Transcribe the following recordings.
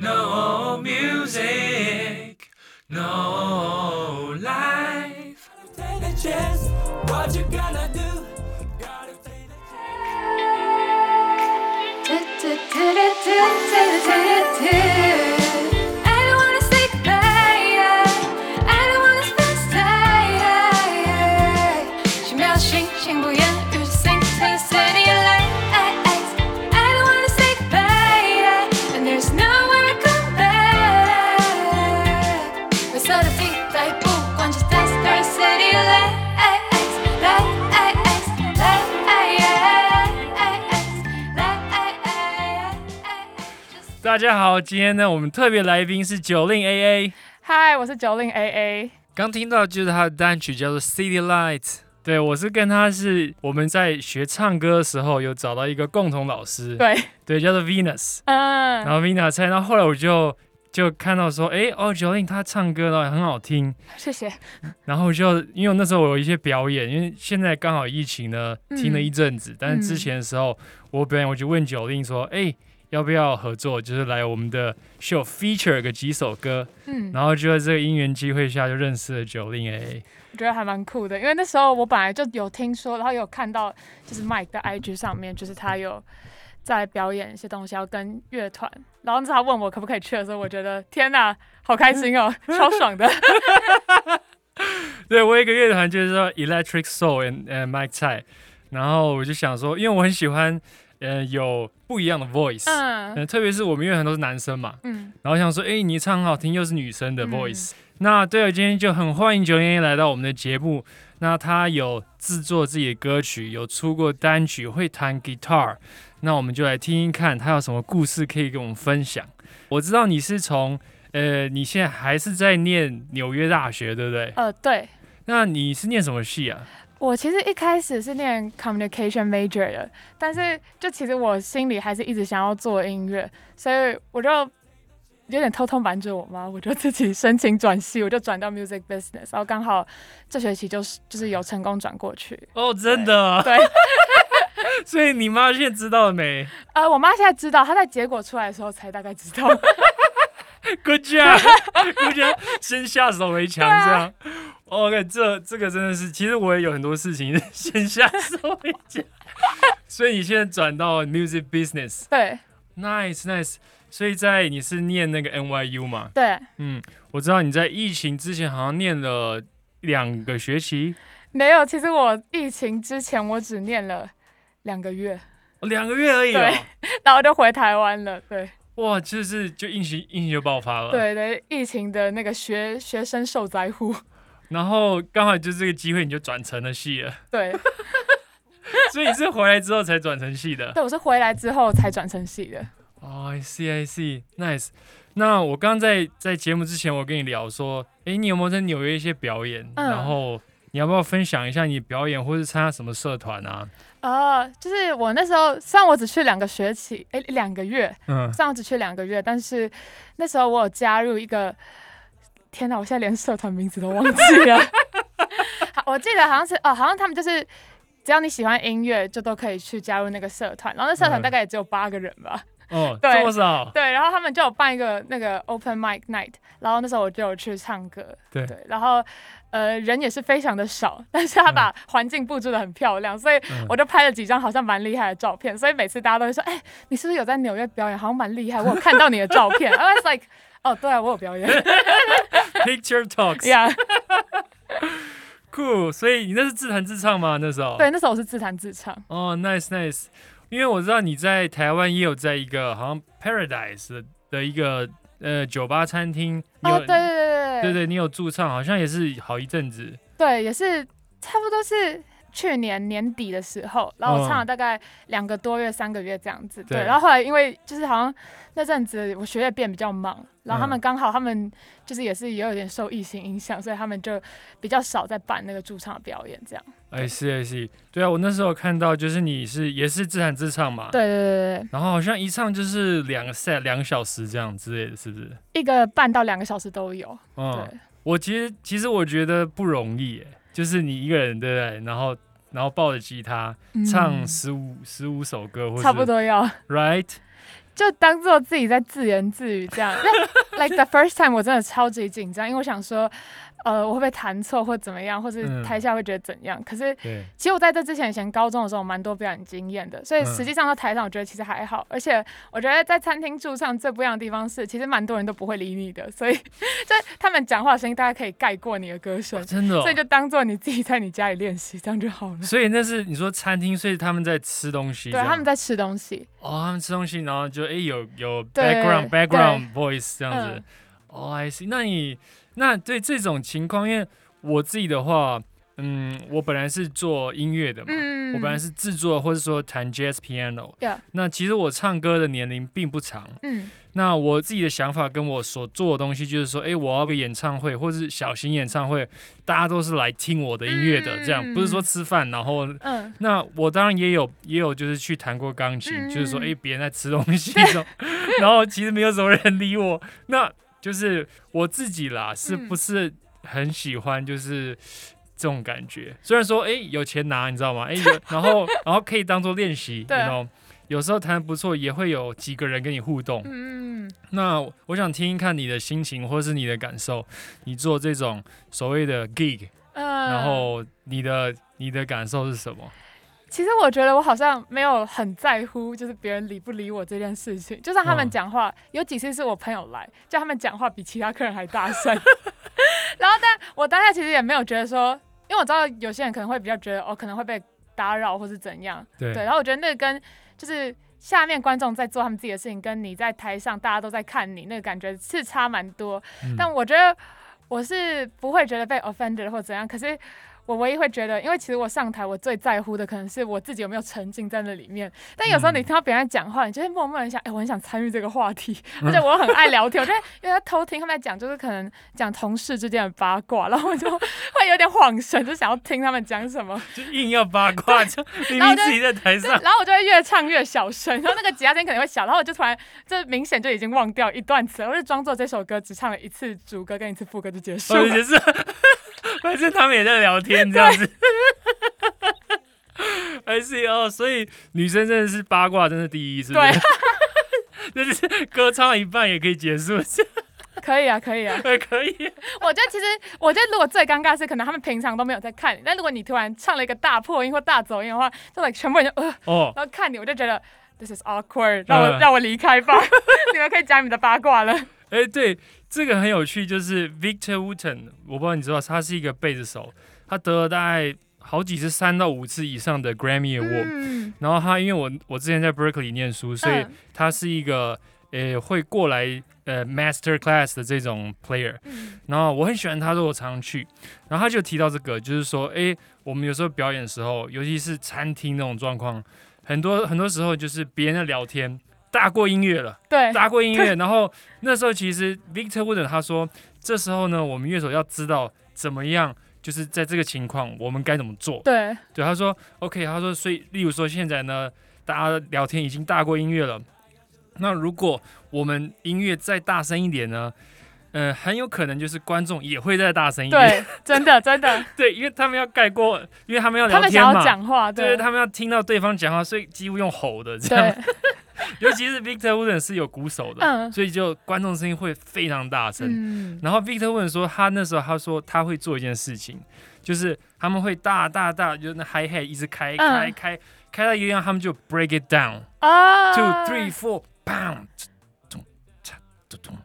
No music, no 大家好，今天呢，我们特别来宾是九令 AA。嗨，我是九令 AA。刚听到就是他的单曲叫做《City Lights》。对我是跟他是我们在学唱歌的时候有找到一个共同老师，对，对，叫做 Venus。嗯，然后 Venus 猜，然后后来我就就看到说，哎哦，九令他唱歌呢很好听，谢谢。然后就因为我那时候我有一些表演，因为现在刚好疫情呢嗯停了一阵子，但是之前的时候我表演我就问九令说，哎。要不要合作？就是来我们的 show feature 个几首歌，嗯，然后就在这个因缘机会下就认识了九令 A。我觉得还蛮酷的，因为那时候我本来就有听说，然后有看到，就是 Mike 的 IG 上面，就是他有在表演一些东西，要跟乐团。然后他问我可不可以去的时候，我觉得天哪，好开心哦，超爽的。对我有一个乐团就是说 Electric Soul and 呃 Mike 蔡，然后我就想说，因为我很喜欢呃有不一样的 voice，嗯、嗯特别是我们乐团都是男生嘛，嗯，然后想说，哎，你唱很好听，又是女生的嗯 voice，、那对了，今天就很欢迎九零 A 来到我们的节目。那他有制作自己的歌曲，有出过单曲，会弹 guitar。那我们就来听听看，他有什么故事可以跟我们分享。我知道你是从呃，你现在还是在念纽约大学，对不对？呃，对。那你是念什么系啊？我其实一开始是念 communication major 的，但是就其实我心里还是一直想要做音乐，所以我就有点偷偷瞒着我妈，我就自己申请转系，我就转到 music business，然后刚好这学期就是就是有成功转过去。哦，真的？对，所以你妈现在知道了没呃，我妈现在知道，她在结果出来的时候才大概知道。Good job，Good job，先下手为强，这样。OK，这这个真的是，其实我也有很多事情 先下手为强。所以你现在转到 music business，对，nice nice。所以在你是念那个 NYU 嘛？对，嗯，我知道你在疫情之前好像念了两个学期，没有，其实我疫情之前我只念了两个月，哦两个月而已哦。对然后就回台湾了。对哇，就是就疫情疫情就爆发了。。对对，疫情的那个学学生受灾户。然后刚好就这个机会，你就转成了戏了。对，所以你是回来之后才转成戏的。对我是回来之后才转成戏的。哦、i see I see，nice。那我刚刚在在节目之前，我跟你聊说，诶，你有没有在纽约一些表演？嗯然后你要不要分享一下你表演，或是参加什么社团啊？哦，就是我那时候，虽然我只去两个学期，哎，两个月，嗯，虽然我只去两个月，但是那时候我有加入一个，天哪，我现在连社团名字都忘记了。我记得好像是哦，好像他们就是只要你喜欢音乐，就都可以去加入那个社团。然后那社团嗯大概也只有八个人吧。哦，对这么少？对，然后他们就有办一个那个 open mic night，然后那时候我就有去唱歌。对对，然后呃人也是非常的少，但是他把环境布置的很漂亮，所以嗯我就拍了几张好像蛮厉害的照片。所以每次大家都会说，哎、你是不是有在纽约表演？好像蛮厉害，我有看到你的照片。I was like，哦，对啊，我有表演。Picture talks，yeah，酷。所以你那是自弹自唱吗？那时候？。对，那时候我是自弹自唱。哦，nice nice。因为我知道你在台湾也有在一个好像 Paradise 的的一个呃酒吧餐厅，有哦，对对对对对对，你有驻唱，好像也是好一阵子。对，也是差不多是去年年底的时候，然后我唱了大概两个多月、三个月这样子。对，然后后来因为就是好像那阵子我学业变比较忙，然后他们嗯刚好他们就是也是也有点受疫情影响，所以他们就比较少在办那个驻唱表演这样。哎，是哎是，对啊，我那时候看到就是你是也是自弹自唱嘛，对对对对然后好像一唱就是两个 set 两个小时这样之类的，是不是？一个半到两个小时都有。嗯，对，我其实其实我觉得不容易，哎，就是你一个人对不对？然后然后抱着吉他唱嗯十五十五首歌，或是差不多要。，right？就当做自己在自言自语这样。那 like the first time 我真的超级紧张，因为我想说，呃，我会不会弹错或怎么样，或是嗯台下会觉得怎样？可是，其实我在这之前，以前高中的时候，蛮多表演经验的，所以嗯实际上在台上，我觉得其实还好。而且我觉得在餐厅驻唱最不一样的地方是，其实蛮多人都不会理你的，所以 就他们讲话的声音大家可以盖过你的歌声，真的、哦所以。就当做你自己在你家里练习，这样就好了。所以那是你说餐厅，所以他们在吃东西，对，他们在吃东西，哦，他们吃东西，然后就哎、有有 background background voice 这样子嗯。哦、i see。那你那对这种情况，因为我自己的话，嗯，我本来是做音乐的嘛，嗯，我本来是制作或者说弹 jazz piano。那其实我唱歌的年龄并不长。嗯。那我自己的想法跟我所做的东西，就是说，哎、我要个演唱会或者是小型演唱会，大家都是来听我的音乐的，这样嗯不是说吃饭，然后嗯。那我当然也有也有就是去弹过钢琴，嗯就是说，嗯哎、别人在吃东西 然后其实没有什么人理我，那就是我自己啦，是嗯不是很喜欢就是这种感觉？虽然说，哎、有钱拿，你知道吗？哎、有，然后然后可以当做练习，对然后有时候弹的不错，也会有几个人跟你互动。嗯，那我想听一看你的心情或是你的感受，你做这种所谓的 gig，嗯，然后你的你的感受是什么？其实我觉得我好像没有很在乎，就是别人理不理我这件事情。就算他们嗯讲话，有几次是我朋友来，叫他们讲话比其他客人还大声。然后，但我当下其实也没有觉得说，因为我知道有些人可能会比较觉得哦，可能会被打扰或是怎样。对对，然后我觉得那个跟就是下面观众在做他们自己的事情，跟你在台上大家都在看你，那个感觉是差蛮多。嗯但我觉得我是不会觉得被 offended 或怎样，可是我唯一会觉得，因为其实我上台，我最在乎的可能是我自己有没有沉浸在那里面。但有时候你嗯听到别人讲话，你就会默默的想，哎、我很想参与这个话题，而且我很爱聊天，我就会因为他偷听他们在讲，就是可能讲同事之间的八卦，然后我就 会有点恍神，就想要听他们讲什么。就硬要八卦，就 明然后就明自己在台，上，然后我就会越唱越小声，然后那个吉他声可能会小，然后我就突然就明显就已经忘掉一段词了，我就装作这首歌只唱了一次主歌跟一次副歌就结束或了。反正他们也在聊天这样子。还是哦，所以女生真的是八卦，真的第一，是不对是？就是歌唱一半也可以结束，可以啊，可以啊。对，可以。我觉得其实，我觉得如果最尴尬是，可能他们平常都没有在看你，但如果你突然唱了一个大破音或大走音的话，就 like 全部人就呃，哦，然后看你，我就觉得 this is awkward，让我、嗯让我离开吧，你们可以讲你们的八卦了。哎，对，这个很有趣，就是 Victor Wooten，我不知道你知道，他是一个贝斯手，他得了大概好几次三到五次以上的 Grammy Award，、嗯，然后他因为我我之前在 Berkeley 念书，所以嗯。他是一个呃会过来呃 master class 的这种 player，嗯。然后我很喜欢他，所以我常常去。然后他就提到这个，就是说，诶，我们有时候表演的时候，尤其是餐厅那种状况，很多很多时候就是别人在聊天，大过音乐了，对，大过音乐。然后那时候其实 Victor Wooden 他说，这时候呢，我们乐手要知道怎么样。就是在这个情况，我们该怎么做？对，对，他说 OK，他说，所以例如说现在呢，大家聊天已经大过音乐了，那如果我们音乐再大声一点呢，呃，很有可能就是观众也会再大声一点，对，真的真的，对，因为他们要盖过，因为他们要他们想要聊天嘛，讲话，对，对他们要听到对方讲话，所以几乎用吼的这样，对，尤其是 Victor Wooden 是有鼓手的，嗯。所以就观众声音会非常大声，嗯，然后 Victor Wooden 说，他那时候他说他会做一件事情，就是他们会大大大，就是那 hi hat 一直开开嗯。开开到一个地方，他们就 break it down 啊。Two three four bam，咚嚓咚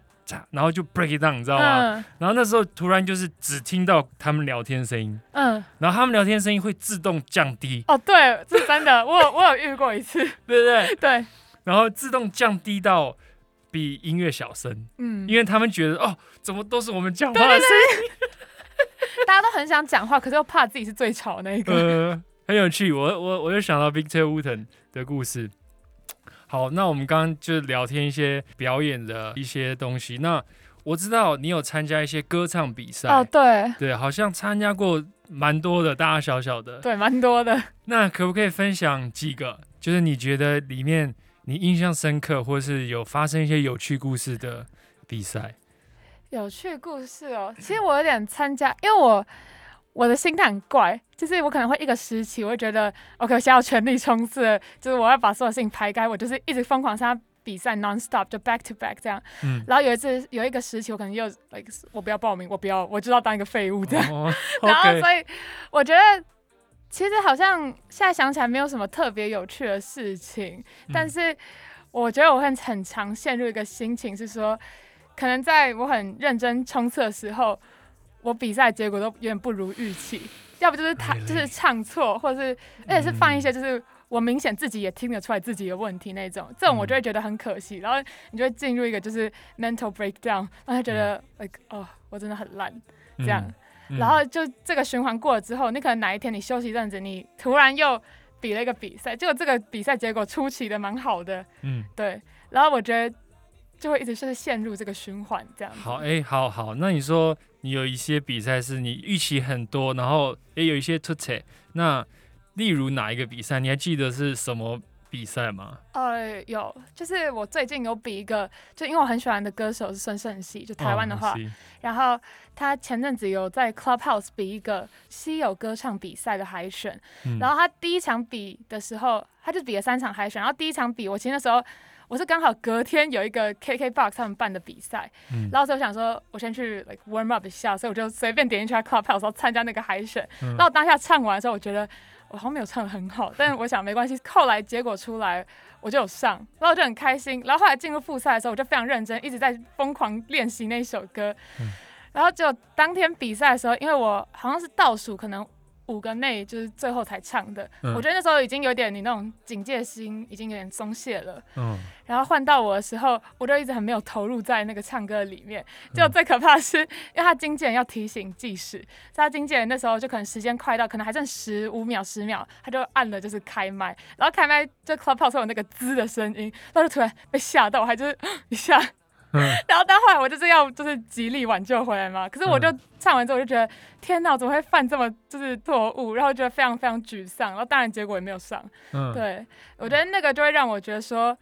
然后就 break it down，你知道吗？嗯。然后那时候突然就是只听到他们聊天声音，嗯，然后他们聊天声音会自动降低，哦，对，是真的，我有我有遇过一次，对不对？对，然后自动降低到比音乐小声，嗯，因为他们觉得哦，怎么都是我们讲话的声音。大家都很想讲话，可是又怕自己是最吵的那一个。呃，很有趣，我我我就想到 Victor Wooten 的故事。好，那我们刚刚就聊天一些表演的一些东西。那我知道你有参加一些歌唱比赛，哦，对对，好像参加过蛮多的，大大小小的。对，蛮多的。那可不可以分享几个，就是你觉得里面你印象深刻，或是有发生一些有趣故事的比赛？有趣故事哦，其实我有点参加，因为我我的心态很怪，就是我可能会一个时期，我会觉得 OK，我现在要全力冲刺，就是我要把所有事情排开，我就是一直疯狂参加比赛 non stop 就 back to back 这样。嗯，然后有一次有一个时期，我可能又 like 我不要报名，我不要，我就要当一个废物这样。哦 然后所以我觉得其实好像现在想起来没有什么特别有趣的事情，但嗯是我觉得我会很常陷入一个心情是说，可能在我很认真冲刺的时候，我比赛结果都有点不如预期，要不就是他就是唱错，或者是而且是放一些嗯就是。我明显自己也听得出来自己有问题那种，这种我就会觉得很可惜，然后你就会进入一个就是 mental breakdown，然后觉得 like 哦，我真的很烂，这样，嗯然后就这个循环过了之后，你可能哪一天你休息一阵子，你突然又比了一个比赛，结果这个比赛结果出奇的蛮好的，嗯，对，然后我觉得就会一直就是陷入这个循环这样子。好，哎、好好，那你说你有一些比赛是你预期很多，然后也有一些突切，那例如哪一个比赛，你还记得是什么比赛吗？呃，有，就是我最近有比一个，就因为我很喜欢的歌手是孙盛熙，就台湾的话，哦然后他前阵子有在 Clubhouse 比一个稀有歌唱比赛的海选，嗯。然后他第一场比的时候，他就比了三场海选，然后第一场比，我其实那时候我是刚好隔天有一个 KKBOX 他们办的比赛，嗯。然后所以我想说，我先去 like warm up 一下，所以我就随便点进去他 Clubhouse 然后参加那个海选，嗯。然后当下唱完的时候，我觉得我好像没有唱的很好，但是 我想没关系，后来结果出来我就有上，然后我就很开心，然后后来进入复赛的时候，我就非常认真，一直在疯狂练习那首歌，嗯然后就当天比赛的时候，因为我好像是倒数，可能。五个内就是最后才唱的，嗯我觉得那时候已经有点你那种警戒心已经有点松懈了。嗯，然后换到我的时候，我就一直很没有投入在那个唱歌里面。就最可怕的是，因为他经纪人要提醒计时，所以他经纪人那时候就可能时间快到，可能还剩十五秒、十秒，他就按了就是开麦，然后开麦就 Clubhouse 有那个滋的声音，然后就突然被吓到，我还就是一下。嗯 然后到后来我就是要就是极力挽救回来嘛，可是我就嗯唱完之后我就觉得天哪，怎么会犯这么就是错误？然后觉得非常非常沮丧，然后当然结果也没有上。嗯，对，我觉得那个就会让我觉得说，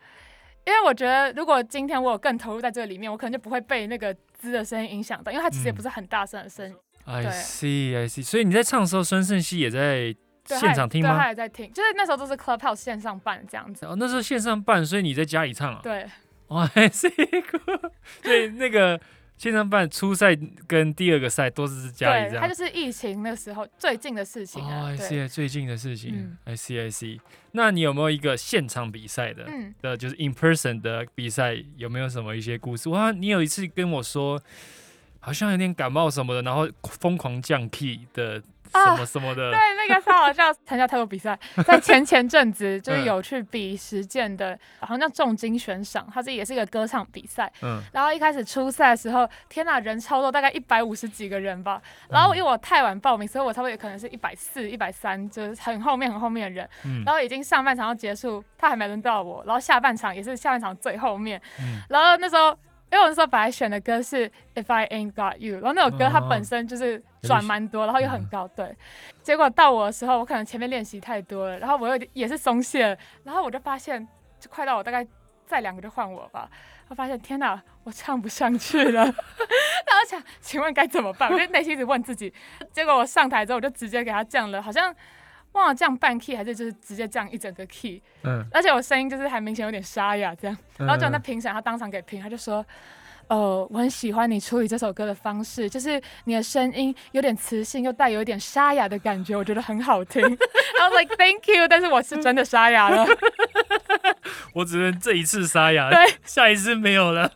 因为我觉得如果今天我有更投入在这个里面，我可能就不会被那个滋的声音影响到，因为它其实也嗯不是很大声的声音。，I 对 see I see，所以你在唱的时候，孙胜熙也在对现场听吗对，他？也在听，就是那时候都是 Clubhouse 线上办这样子。哦，那时候线上办，所以你在家里唱啊？对，哦 还是一个所以那个线上办初赛跟第二个赛都是家里这对，样他就。是疫情那时候最近的事情哦啊。，I 对，see，最近的事情嗯，I see I see。那你有没有一个现场比赛的？嗯，的，就是 in person 的比赛，有没有什么一些故事？哇，你有一次跟我说，好像有点感冒什么的，然后疯狂降 key 的什啊么什么的，对，那个超好笑，参加太多比赛，在前前阵子就是嗯有去比实践的，好像叫重金悬赏，它这也是一个歌唱比赛。嗯然后一开始初赛的时候，天呐，人超多，大概一百五十几个人吧。然后因为我太晚报名，所以我差不多也可能是一百四、一百三，就是很后面很后面的人。嗯然后已经上半场要结束，他还没轮到我，然后下半场也是下半场最后面。嗯然后那时候。因为我那时候本来选的歌是 If I Ain't Got You，然后那首歌它本身就是转蛮多，然后又很高，对。结果到我的时候，我可能前面练习太多了，然后我又也是松懈，然后我就发现，就快到我大概再两个就换我吧，我发现天哪，我唱不上去了，然后想请问该怎么办？我就内心一直问自己，结果我上台之后，我就直接给他降了，好像忘了降半 key 还是就是直接降一整个 key，嗯，而且我声音就是还明显有点沙哑这样。然后就那嗯评审他当场给评，他就说。哦，我很喜欢你处理这首歌的方式，就是你的声音有点磁性，又带有一点沙哑的感觉，我觉得很好听。然后 like thank you，但是我是真的沙哑了。我只能这一次沙哑，对，下一次没有了。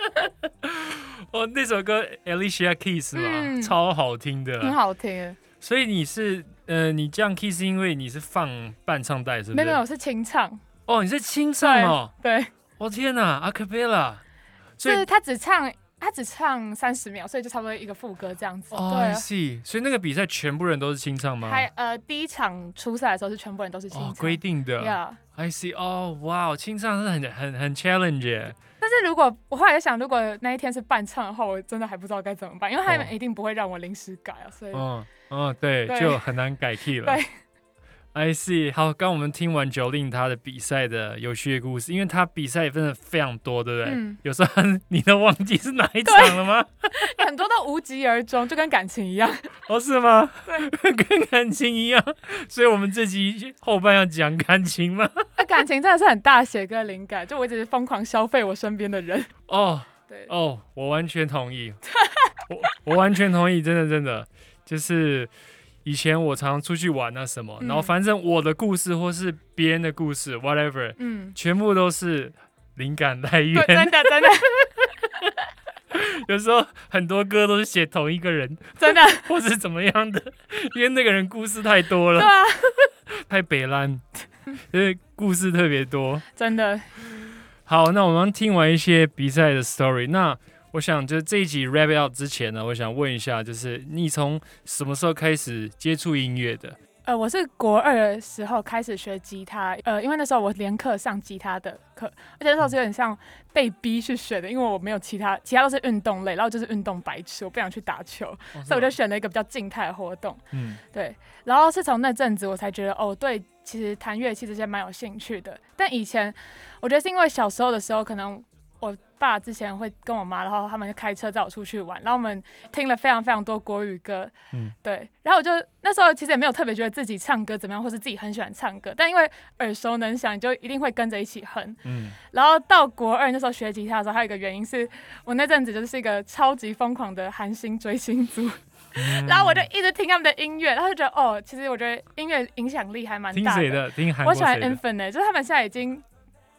哦，那首歌 Alicia Keys 嘛，嗯超好听的。很好听。所以你是呃，你这样 key 是因为你是放伴唱带，是不是？没有没有，我是清唱。哦，你是清唱哦。对，我、天哪，a cappella。所以就是他只唱他只唱三十秒，所以就差不多一个副歌这样子。哦对，I 啊。see。所以那个比赛全部人都是清唱吗？还呃，第一场初赛的时候是全部人都是清唱。哦，规定的。Yeah，I see。哦，哇，清唱是很很很 challenge 耶。但是如果我后来想，如果那一天是伴唱的话，我真的还不知道该怎么办，因为他哦们一定不会让我临时改啊，所以。嗯嗯，对，对就很难改 key 了。对 I see。好，刚我们听完 Jolin 他的比赛的有趣的故事，因为他比赛真的非常多，对不对？嗯有时候你都忘记是哪一场了吗？很多都无疾而终，就跟感情一样。哦，是吗？跟感情一样，所以我们这集后半要讲感情吗？那感情真的是很大写跟灵感，就我一直疯狂消费我身边的人。哦对，哦，我完全同意，我我完全同意，真的真的，就是以前我常出去玩啊什么，嗯然后反正我的故事或是别人的故事，whatever，嗯，全部都是灵感来对，源。真的真的 有时候很多歌都是写同一个人，真的，或是怎么样的，因为那个人故事太多了，对啊，太北烂，因为故事特别多。真的。好，那我们听完一些比赛的 story，那我想就这一集 wrap up 之前呢，我想问一下，就是你从什么时候开始接触音乐的？呃，我是国二的时候开始学吉他，呃，因为那时候我连课上吉他的课，而且那时候是有点像被逼去学的，因为我没有其他，其他都是运动类，然后就是运动白痴，我不想去打球，所以我就选了一个比较静态的活动。嗯对，然后是从那阵子我才觉得，哦，对，其实弹乐器这些蛮有兴趣的。但以前我觉得是因为小时候的时候，可能我爸之前会跟我妈，然后他们就开车载我出去玩，然后我们听了非常非常多国语歌，嗯。对，然后我就那时候其实也没有特别觉得自己唱歌怎么样，或是自己很喜欢唱歌，但因为耳熟能详，你就一定会跟着一起哼。嗯。然后到国二那时候学吉他的时候，还有一个原因是我那阵子就是一个超级疯狂的韩星追星族，嗯。然后我就一直听他们的音乐，然后就觉得哦，其实我觉得音乐影响力还蛮大听谁的？听韩国我喜欢 Infinite，就是他们现在已经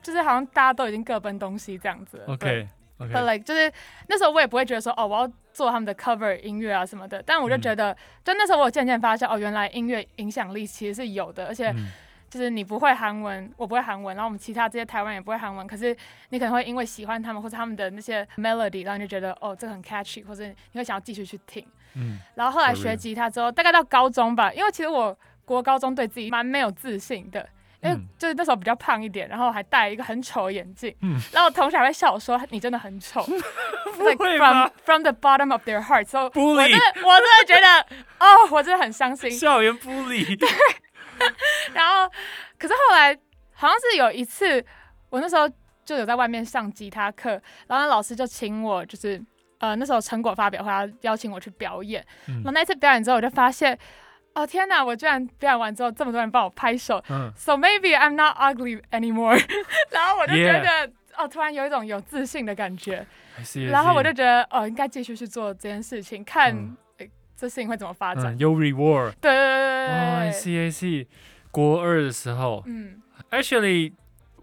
就是好像大家都已经各奔东西这样子了。对？OK But OK，like 就是那时候我也不会觉得说哦我要做他们的 cover 音乐啊什么的，但我就嗯觉得，就那时候我渐渐发现哦，原来音乐影响力其实是有的，而且嗯就是你不会韩文，我不会韩文，然后我们其他这些台湾也不会韩文，可是你可能会因为喜欢他们或者他们的那些 melody，然后你就觉得哦这个很 catchy，或者你会想要继续去听。嗯然后后来学吉他之后，大概到高中吧，因为其实我国高中对自己蛮没有自信的，因为嗯就是那时候比较胖一点，然后还戴一个很丑的眼镜，嗯然后我同学还会笑我说你真的很丑，like 会 from 吗 from the bottom of their heart，所以我真的我真的觉得哦，我真的很伤心。校园 bully，然后可是后来好像是有一次，我那时候就有在外面上吉他课，然后那老师就请我就是。呃，那时候成果发表会，他邀请我去表演。嗯然后那一次表演之后，我就发现，哦天哪！我居然表演完之后，这么多人帮我拍手。嗯 So maybe I'm not ugly anymore。然后我就觉得哦，突然有一种有自信的感觉。I see, I 然后我就觉得，哦，应该继续去做这件事情，看、这事情会怎么发展。嗯有 reward。对对对哦，I 对对 I，see I see。国二的时候嗯，，actually，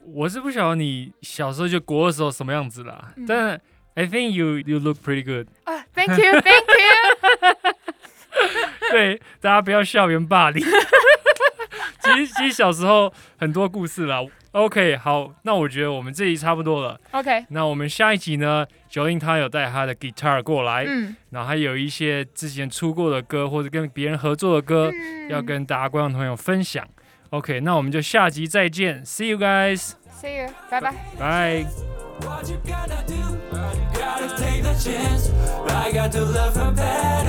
我是不晓得你小时候就国二时候什么样子啦，嗯但 I think you you look pretty good。啊，Thank you，Thank you。对，大家不要校园霸凌。其实其实小时候很多故事啦。OK，好，那我觉得我们这集差不多了。OK，那我们下一集呢，九令他有带他的 guitar 过来，嗯，然后还有一些之前出过的歌或者跟别人合作的歌，嗯要跟大家观众朋友分享。OK，那我们就下集再见，See you guys，See you，拜拜。拜。What you gotta do? Gotta take the chance. I got to love her better.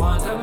One time